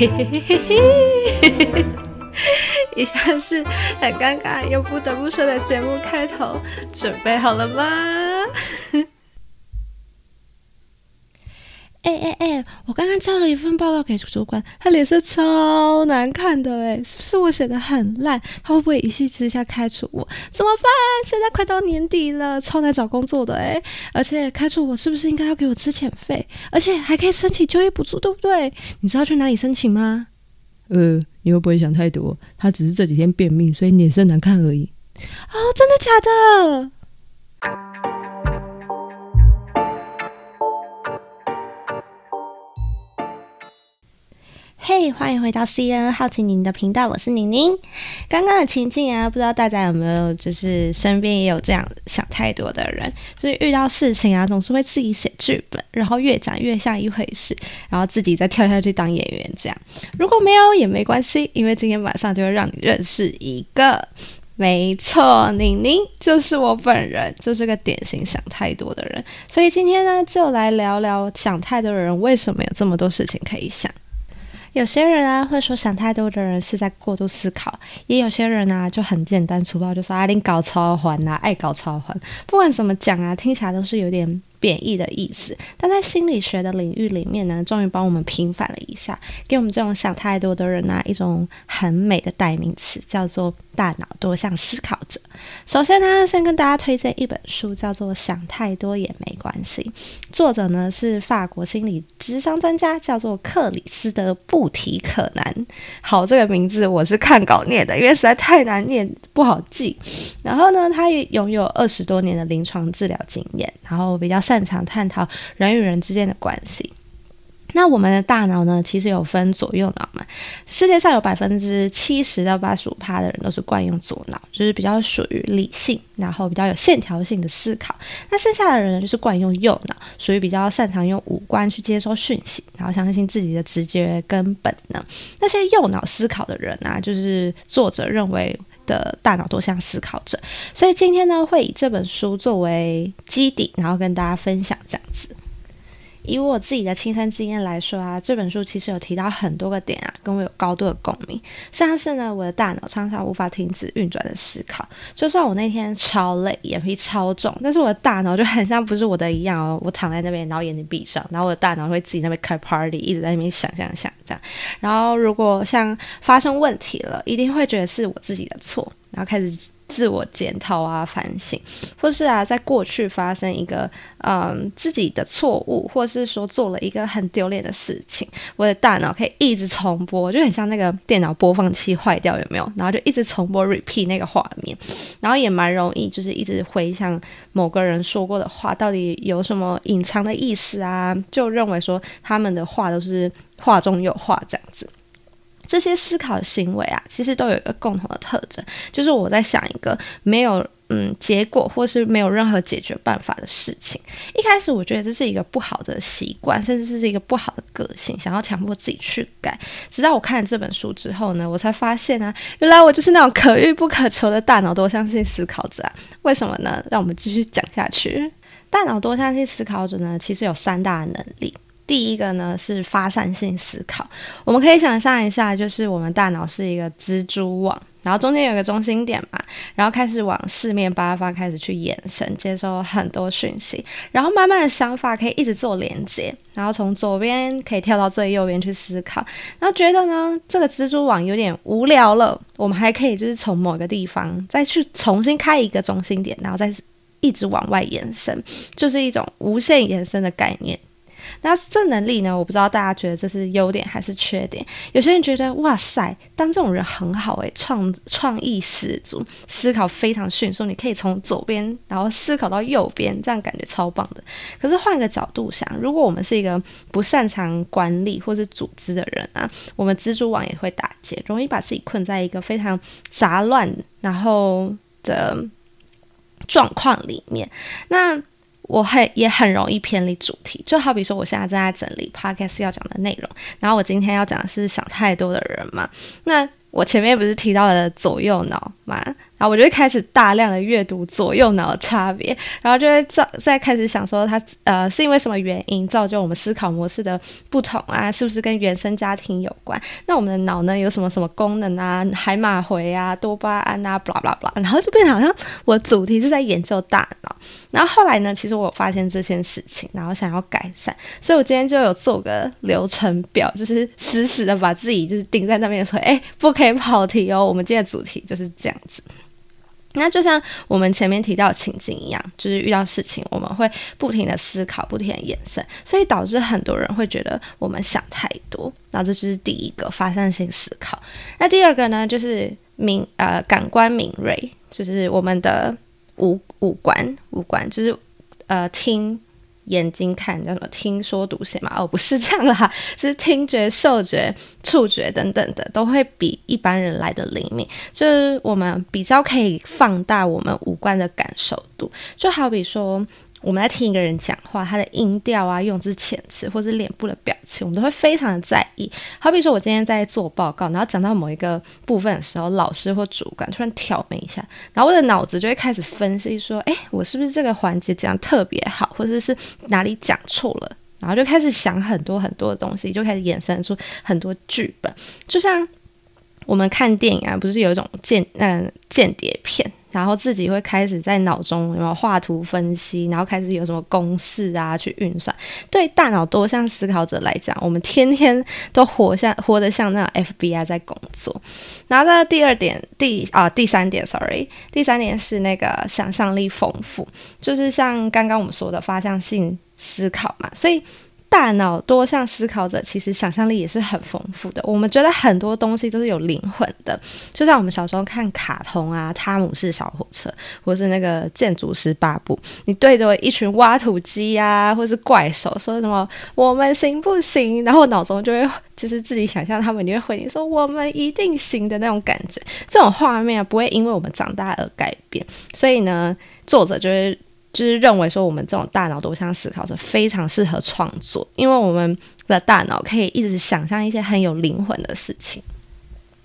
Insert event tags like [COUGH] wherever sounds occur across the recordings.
嘿嘿嘿嘿嘿，以下是很尴尬又不得不说的节目开头，准备好了吗？哎哎哎！我刚刚交了一份报告给主管，他脸色超难看的哎，是不是我写的很烂？他会不会一气之下开除我？怎么办？现在快到年底了，超难找工作的哎！而且开除我是不是应该要给我资遣费？而且还可以申请就业补助，对不对？你知道去哪里申请吗？呃，你会不会想太多？他只是这几天便秘，所以脸色难看而已。哦，真的假的？欢迎回到 C N 好奇您的频道，我是宁宁。刚刚的情境啊，不知道大家有没有，就是身边也有这样想太多的人，就是遇到事情啊，总是会自己写剧本，然后越讲越像一回事，然后自己再跳下去当演员这样。如果没有也没关系，因为今天晚上就会让你认识一个，没错，宁宁就是我本人，就是个典型想太多的人。所以今天呢，就来聊聊想太多的人为什么有这么多事情可以想。有些人啊会说想太多的人是在过度思考，也有些人呢就很简单粗暴，就说啊你搞超环呐，爱搞超环，不管怎么讲啊，听起来都是有点贬义的意思。但在心理学的领域里面呢，终于帮我们平反了一下，给我们这种想太多的人呢一种很美的代名词，叫做大脑多项思考者。首先呢，先跟大家推荐一本书，叫做《想太多也没关系》，作者呢是法国心理智商专家，叫做克里斯德布提可南。好，这个名字我是看稿念的，因为实在太难念，不好记。然后呢，他也拥有二十多年的临床治疗经验，然后比较擅长探讨人与人之间的关系。那我们的大脑呢，其实有分左右脑嘛。世界上有百分之七十到八十五趴的人都是惯用左脑，就是比较属于理性，然后比较有线条性的思考。那剩下的人呢，就是惯用右脑，属于比较擅长用五官去接收讯息，然后相信自己的直觉跟本能。那些右脑思考的人啊，就是作者认为的大脑多项思考者。所以今天呢，会以这本书作为基底，然后跟大家分享这样子。以我自己的亲身经验来说啊，这本书其实有提到很多个点啊，跟我有高度的共鸣。像是呢，我的大脑常常无法停止运转的思考，就算我那天超累，眼皮超重，但是我的大脑就很像不是我的一样哦。我躺在那边，然后眼睛闭上，然后我的大脑会自己那边开 party，一直在那边想想想这样。然后如果像发生问题了，一定会觉得是我自己的错，然后开始。自我检讨啊，反省，或是啊，在过去发生一个嗯自己的错误，或是说做了一个很丢脸的事情，我的大脑可以一直重播，就很像那个电脑播放器坏掉有没有？然后就一直重播 repeat 那个画面，然后也蛮容易就是一直回想某个人说过的话到底有什么隐藏的意思啊，就认为说他们的话都是话中有话这样子。这些思考行为啊，其实都有一个共同的特征，就是我在想一个没有嗯结果或是没有任何解决办法的事情。一开始我觉得这是一个不好的习惯，甚至是一个不好的个性，想要强迫自己去改。直到我看了这本书之后呢，我才发现啊，原来我就是那种可遇不可求的大脑多相性思考者。为什么呢？让我们继续讲下去。大脑多相性思考者呢，其实有三大能力。第一个呢是发散性思考，我们可以想象一下，就是我们大脑是一个蜘蛛网，然后中间有个中心点嘛，然后开始往四面八方开始去延伸，接收很多讯息，然后慢慢的想法可以一直做连接，然后从左边可以跳到最右边去思考，然后觉得呢这个蜘蛛网有点无聊了，我们还可以就是从某个地方再去重新开一个中心点，然后再一直往外延伸，就是一种无限延伸的概念。那这能力呢？我不知道大家觉得这是优点还是缺点。有些人觉得哇塞，当这种人很好诶，创创意十足，思考非常迅速，你可以从左边然后思考到右边，这样感觉超棒的。可是换个角度想，如果我们是一个不擅长管理或是组织的人啊，我们蜘蛛网也会打结，容易把自己困在一个非常杂乱然后的状况里面。那我很也很容易偏离主题，就好比说我现在正在整理 podcast 要讲的内容，然后我今天要讲的是想太多的人嘛。那我前面不是提到了左右脑嘛？然后我就会开始大量的阅读左右脑的差别，然后就会造再开始想说，它呃是因为什么原因造就我们思考模式的不同啊？是不是跟原生家庭有关？那我们的脑呢有什么什么功能啊？海马回啊、多巴胺啊，blah blah blah，然后就变得好像我主题是在研究大脑。然后后来呢，其实我发现这件事情，然后想要改善，所以我今天就有做个流程表，就是死死的把自己就是钉在那边说，哎，不可以跑题哦。我们今天的主题就是这样子。那就像我们前面提到的情境一样，就是遇到事情，我们会不停的思考，不停的延伸，所以导致很多人会觉得我们想太多。那这就是第一个发散性思考。那第二个呢，就是敏呃感官敏锐，就是我们的五五官五官，就是呃听。眼睛看叫什么？听说读写嘛？哦，不是这样啦，[LAUGHS] 是听觉、嗅觉、触觉等等的，都会比一般人来的灵敏。就是我们比较可以放大我们五官的感受度，就好比说。我们在听一个人讲话，他的音调啊、用字遣词，或者脸部的表情，我们都会非常的在意。好比说，我今天在做报告，然后讲到某一个部分的时候，老师或主管突然挑眉一下，然后我的脑子就会开始分析说：“哎，我是不是这个环节讲特别好，或者是哪里讲错了？”然后就开始想很多很多的东西，就开始衍生出很多剧本。就像我们看电影啊，不是有一种间嗯间谍片？然后自己会开始在脑中有画图分析，然后开始有什么公式啊去运算。对大脑多项思考者来讲，我们天天都活像 [LAUGHS] 活得像那 FBI 在工作。然后在第二点，第啊第三点，sorry，第三点是那个想象力丰富，就是像刚刚我们说的发向性思考嘛，所以。大脑多项思考者其实想象力也是很丰富的。我们觉得很多东西都是有灵魂的，就像我们小时候看卡通啊，《汤姆式小火车》或是那个《建筑师巴布》，你对着一群挖土机啊，或是怪兽说什么“我们行不行”，然后脑中就会就是自己想象他们，你会回应说“我们一定行”的那种感觉。这种画面不会因为我们长大而改变，所以呢，作者就会。就是认为说，我们这种大脑多项思考是非常适合创作，因为我们的大脑可以一直想象一些很有灵魂的事情。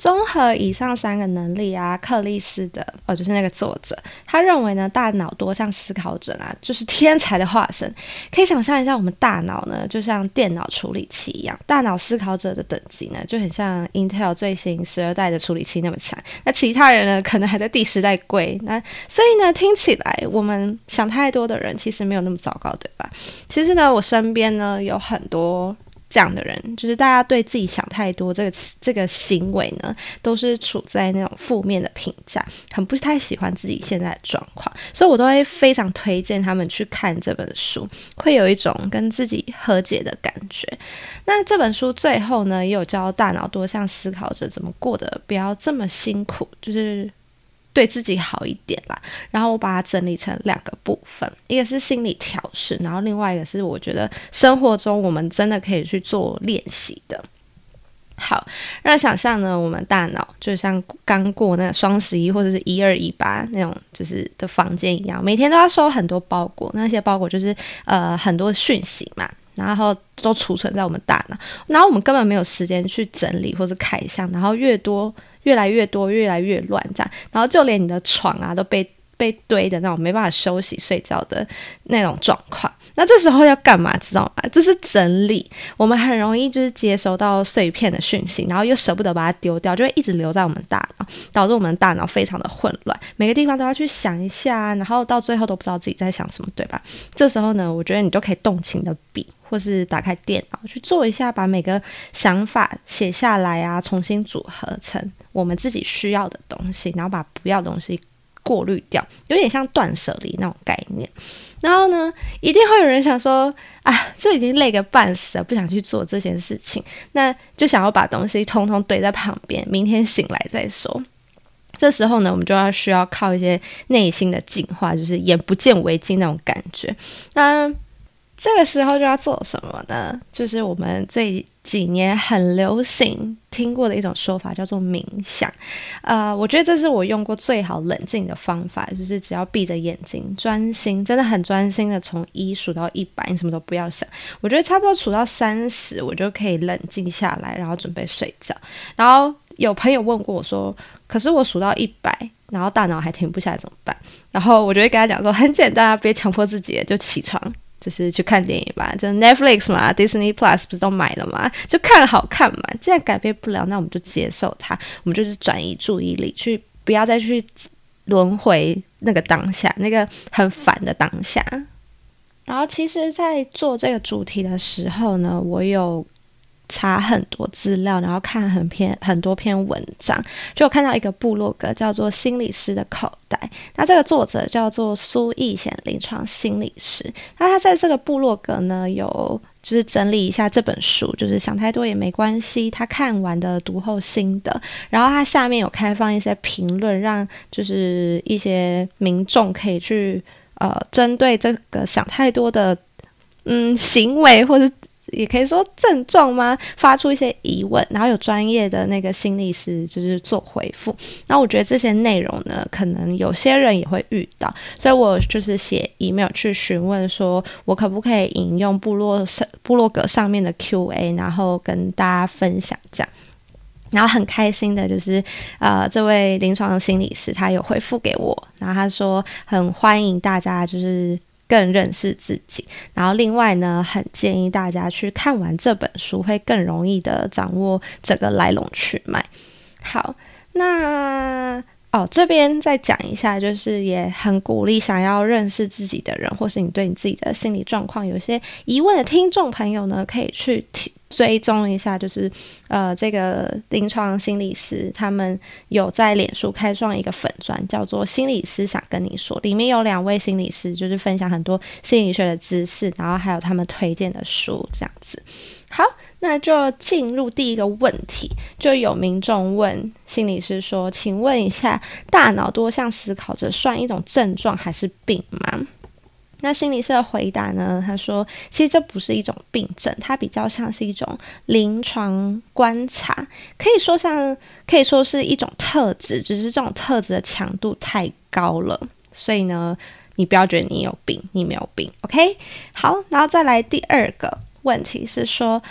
综合以上三个能力啊，克里斯的，哦，就是那个作者，他认为呢，大脑多项思考者啊，就是天才的化身。可以想象一下，我们大脑呢，就像电脑处理器一样，大脑思考者的等级呢，就很像 Intel 最新十二代的处理器那么强。那其他人呢，可能还在第十代贵。那所以呢，听起来我们想太多的人，其实没有那么糟糕，对吧？其实呢，我身边呢，有很多。这样的人，就是大家对自己想太多，这个这个行为呢，都是处在那种负面的评价，很不太喜欢自己现在的状况，所以我都会非常推荐他们去看这本书，会有一种跟自己和解的感觉。那这本书最后呢，也有教大脑多项思考者怎么过得不要这么辛苦，就是。对自己好一点啦，然后我把它整理成两个部分，一个是心理调试，然后另外一个是我觉得生活中我们真的可以去做练习的。好，让想象呢，我们大脑就像刚过那个双十一或者是一二一八那种就是的房间一样，每天都要收很多包裹，那些包裹就是呃很多讯息嘛，然后都储存在我们大脑，然后我们根本没有时间去整理或者开箱，然后越多。越来越多，越来越乱，这样，然后就连你的床啊都被被堆的那种没办法休息睡觉的那种状况。那这时候要干嘛？知道吗？就是整理。我们很容易就是接收到碎片的讯息，然后又舍不得把它丢掉，就会一直留在我们大脑，导致我们大脑非常的混乱，每个地方都要去想一下，然后到最后都不知道自己在想什么，对吧？这时候呢，我觉得你就可以动情的笔。或是打开电脑去做一下，把每个想法写下来啊，重新组合成我们自己需要的东西，然后把不要的东西过滤掉，有点像断舍离那种概念。然后呢，一定会有人想说啊，这已经累个半死了，不想去做这件事情，那就想要把东西通通堆在旁边，明天醒来再说。这时候呢，我们就要需要靠一些内心的净化，就是眼不见为净那种感觉。那这个时候就要做什么呢？就是我们这几年很流行听过的一种说法，叫做冥想。呃，我觉得这是我用过最好冷静的方法，就是只要闭着眼睛，专心，真的很专心的从一数到一百，你什么都不要想。我觉得差不多数到三十，我就可以冷静下来，然后准备睡觉。然后有朋友问过我说：“可是我数到一百，然后大脑还停不下来怎么办？然后我就会跟他讲说，很简单啊，别强迫自己，就起床，就是去看电影吧，就 Netflix 嘛，Disney Plus 不是都买了嘛？就看好看嘛。既然改变不了，那我们就接受它，我们就是转移注意力，去不要再去轮回那个当下，那个很烦的当下。然后，其实，在做这个主题的时候呢，我有。查很多资料，然后看很篇很多篇文章，就看到一个部落格叫做《心理师的口袋》。那这个作者叫做苏逸贤，临床心理师。那他在这个部落格呢，有就是整理一下这本书，就是想太多也没关系。他看完的读后心得，然后他下面有开放一些评论，让就是一些民众可以去呃，针对这个想太多的嗯行为或者。也可以说症状吗？发出一些疑问，然后有专业的那个心理师就是做回复。那我觉得这些内容呢，可能有些人也会遇到，所以我就是写 email 去询问，说我可不可以引用部落上部落格上面的 Q&A，然后跟大家分享这样。然后很开心的就是，呃，这位临床心理师他有回复给我，然后他说很欢迎大家就是。更认识自己，然后另外呢，很建议大家去看完这本书，会更容易的掌握这个来龙去脉。好，那哦这边再讲一下，就是也很鼓励想要认识自己的人，或是你对你自己的心理状况有些疑问的听众朋友呢，可以去。追踪一下，就是呃，这个临床心理师他们有在脸书开创一个粉专，叫做“心理师想跟你说”，里面有两位心理师，就是分享很多心理学的知识，然后还有他们推荐的书，这样子。好，那就进入第一个问题，就有民众问心理师说：“请问一下，大脑多项思考着算一种症状还是病吗？”那心理师的回答呢？他说：“其实这不是一种病症，它比较像是一种临床观察，可以说像可以说是一种特质，只是这种特质的强度太高了。所以呢，你不要觉得你有病，你没有病。OK，好，然后再来第二个问题是说，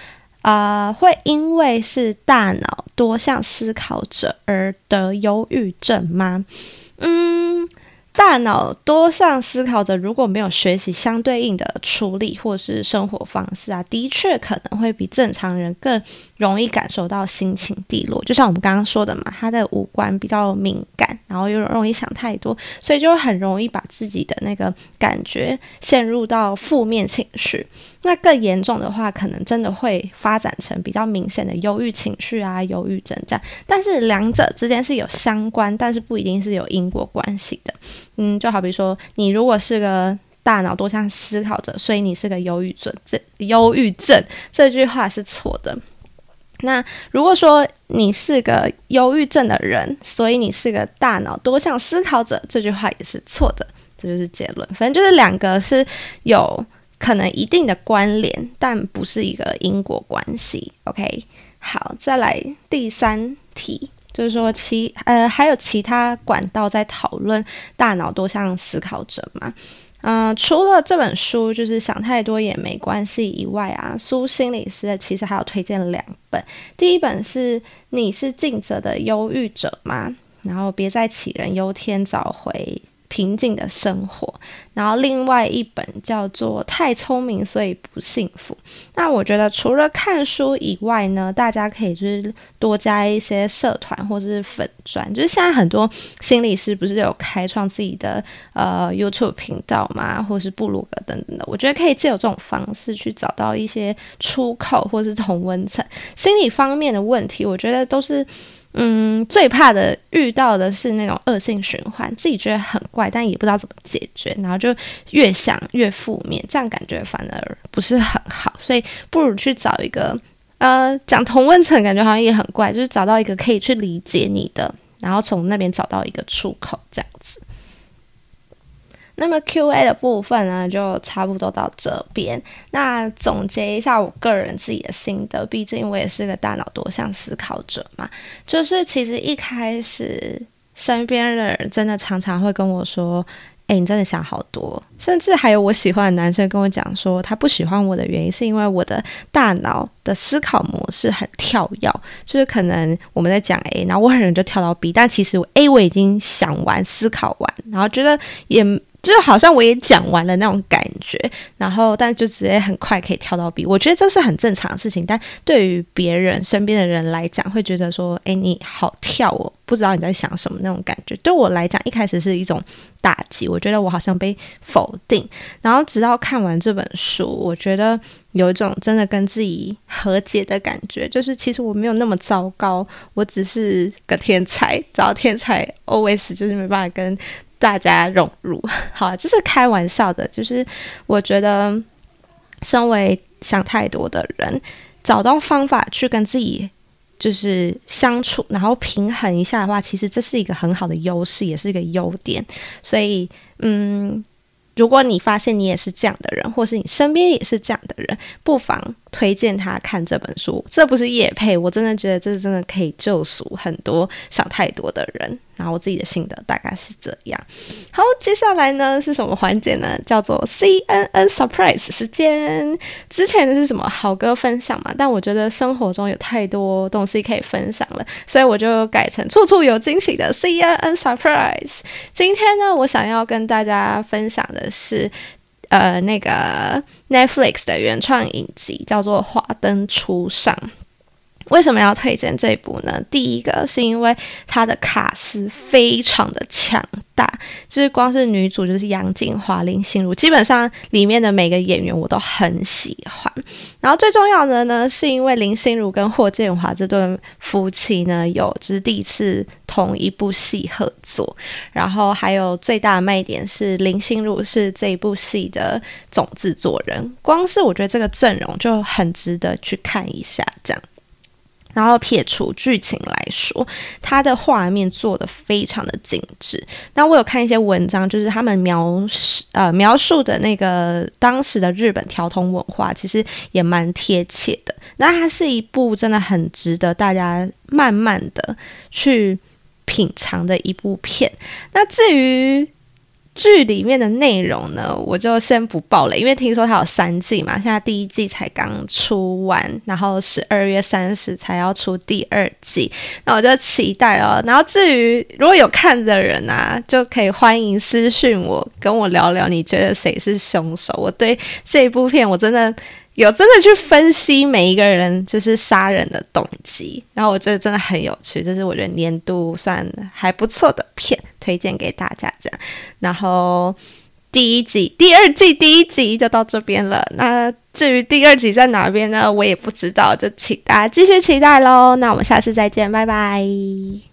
呃，会因为是大脑多项思考者而得忧郁症吗？嗯。”大脑多项思考者如果没有学习相对应的处理或是生活方式啊，的确可能会比正常人更容易感受到心情低落。就像我们刚刚说的嘛，他的五官比较敏感，然后又容易想太多，所以就很容易把自己的那个感觉陷入到负面情绪。那更严重的话，可能真的会发展成比较明显的忧郁情绪啊、忧郁症这样。但是两者之间是有相关，但是不一定是有因果关系的。嗯，就好比说，你如果是个大脑多项思考者，所以你是个忧郁症，这忧郁症这句话是错的。那如果说你是个忧郁症的人，所以你是个大脑多项思考者，这句话也是错的。这就是结论。反正就是两个是有。可能一定的关联，但不是一个因果关系。OK，好，再来第三题，就是说其呃还有其他管道在讨论大脑多项思考者吗？嗯，除了这本书就是想太多也没关系以外啊，苏心理师其实还有推荐两本。第一本是你是静者的忧郁者吗？然后别再杞人忧天，找回。平静的生活，然后另外一本叫做《太聪明所以不幸福》。那我觉得除了看书以外呢，大家可以就是多加一些社团或者是粉专，就是现在很多心理师不是有开创自己的呃 YouTube 频道嘛，或是部落格等等的。我觉得可以借由这种方式去找到一些出口或是同温层。心理方面的问题，我觉得都是。嗯，最怕的遇到的是那种恶性循环，自己觉得很怪，但也不知道怎么解决，然后就越想越负面，这样感觉反而不是很好，所以不如去找一个，呃，讲同温层，感觉好像也很怪，就是找到一个可以去理解你的，然后从那边找到一个出口，这样。那么 Q&A 的部分呢，就差不多到这边。那总结一下我个人自己的心得，毕竟我也是个大脑多项思考者嘛。就是其实一开始身边的人真的常常会跟我说：“哎、你真的想好多。甚至还有我喜欢的男生跟我讲说，他不喜欢我的原因是因为我的大脑的思考模式很跳跃，就是可能我们在讲 A，然后我很容易就跳到 B，但其实 A 我已经想完、思考完，然后觉得也。就好像我也讲完了那种感觉，然后但就直接很快可以跳到 B，我觉得这是很正常的事情。但对于别人身边的人来讲，会觉得说：“哎，你好跳哦，不知道你在想什么那种感觉。”对我来讲，一开始是一种打击，我觉得我好像被否定。然后直到看完这本书，我觉得有一种真的跟自己和解的感觉，就是其实我没有那么糟糕，我只是个天才，[LAUGHS] 只要天才 always 就是没办法跟。大家融入，[LAUGHS] 好，这是开玩笑的。就是我觉得，身为想太多的人，找到方法去跟自己就是相处，然后平衡一下的话，其实这是一个很好的优势，也是一个优点。所以，嗯。如果你发现你也是这样的人，或是你身边也是这样的人，不妨推荐他看这本书。这不是叶配，我真的觉得这真的可以救赎很多想太多的人。然后我自己的心得大概是这样。好，接下来呢是什么环节呢？叫做 C N N Surprise 时间。之前的是什么好歌分享嘛？但我觉得生活中有太多东西可以分享了，所以我就改成处处有惊喜的 C N N Surprise。今天呢，我想要跟大家分享的是，呃，那个 Netflix 的原创影集叫做《华灯初上》。为什么要推荐这部呢？第一个是因为它的卡司非常的强大，就是光是女主就是杨静华、林心如，基本上里面的每个演员我都很喜欢。然后最重要的呢，是因为林心如跟霍建华这对夫妻呢，有就是第一次同一部戏合作。然后还有最大的卖点是林心如是这部戏的总制作人，光是我觉得这个阵容就很值得去看一下，这样。然后撇除剧情来说，它的画面做的非常的精致。那我有看一些文章，就是他们描呃描述的那个当时的日本调通文化，其实也蛮贴切的。那它是一部真的很值得大家慢慢的去品尝的一部片。那至于，剧里面的内容呢，我就先不报了，因为听说它有三季嘛，现在第一季才刚出完，然后十二月三十才要出第二季，那我就期待哦。然后至于如果有看的人啊，就可以欢迎私讯我，跟我聊聊你觉得谁是凶手。我对这一部片我真的。有真的去分析每一个人就是杀人的动机，然后我觉得真的很有趣，这是我觉得年度算还不错的片，推荐给大家这样。然后第一集、第二季第一集就到这边了，那至于第二集在哪边呢？我也不知道，就请大家继续期待喽。那我们下次再见，拜拜。